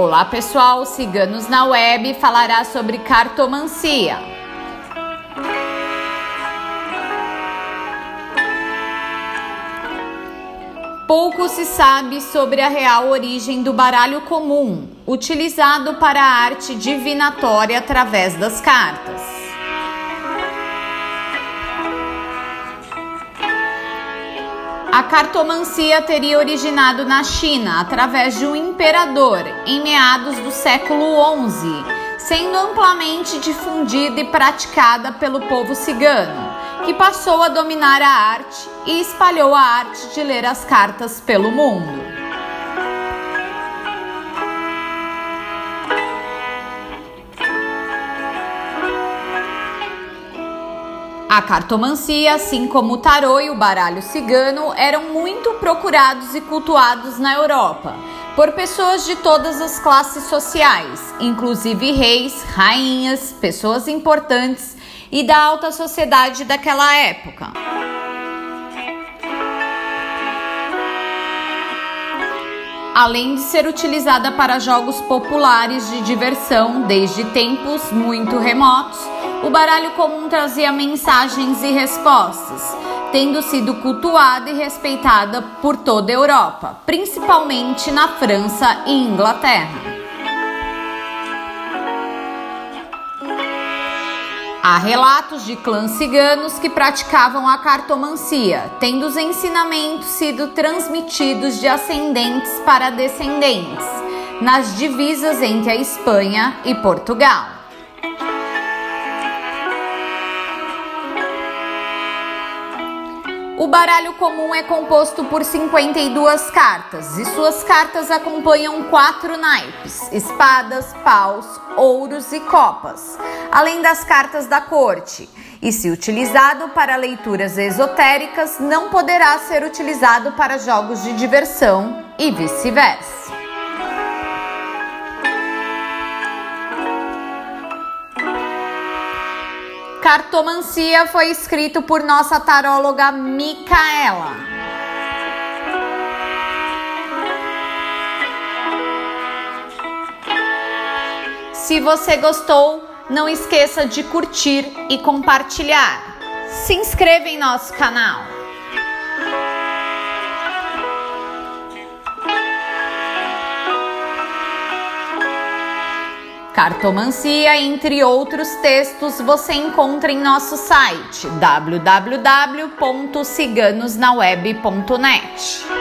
Olá pessoal, Ciganos na Web falará sobre cartomancia. Pouco se sabe sobre a real origem do baralho comum, utilizado para a arte divinatória através das cartas. A cartomancia teria originado na China através de um imperador em meados do século XI, sendo amplamente difundida e praticada pelo povo cigano, que passou a dominar a arte e espalhou a arte de ler as cartas pelo mundo. A cartomancia, assim como o tarô e o baralho cigano, eram muito procurados e cultuados na Europa por pessoas de todas as classes sociais, inclusive reis, rainhas, pessoas importantes e da alta sociedade daquela época. Além de ser utilizada para jogos populares de diversão desde tempos muito remotos, o baralho comum trazia mensagens e respostas, tendo sido cultuada e respeitada por toda a Europa, principalmente na França e Inglaterra. Há relatos de clãs ciganos que praticavam a cartomancia, tendo os ensinamentos sido transmitidos de ascendentes para descendentes, nas divisas entre a Espanha e Portugal. O baralho comum é composto por 52 cartas e suas cartas acompanham quatro naipes: espadas, paus, ouros e copas, além das cartas da corte. E se utilizado para leituras esotéricas, não poderá ser utilizado para jogos de diversão e vice-versa. Cartomancia foi escrito por nossa taróloga Micaela. Se você gostou, não esqueça de curtir e compartilhar. Se inscreva em nosso canal. Cartomancia, entre outros textos, você encontra em nosso site www.ciganosnaweb.net.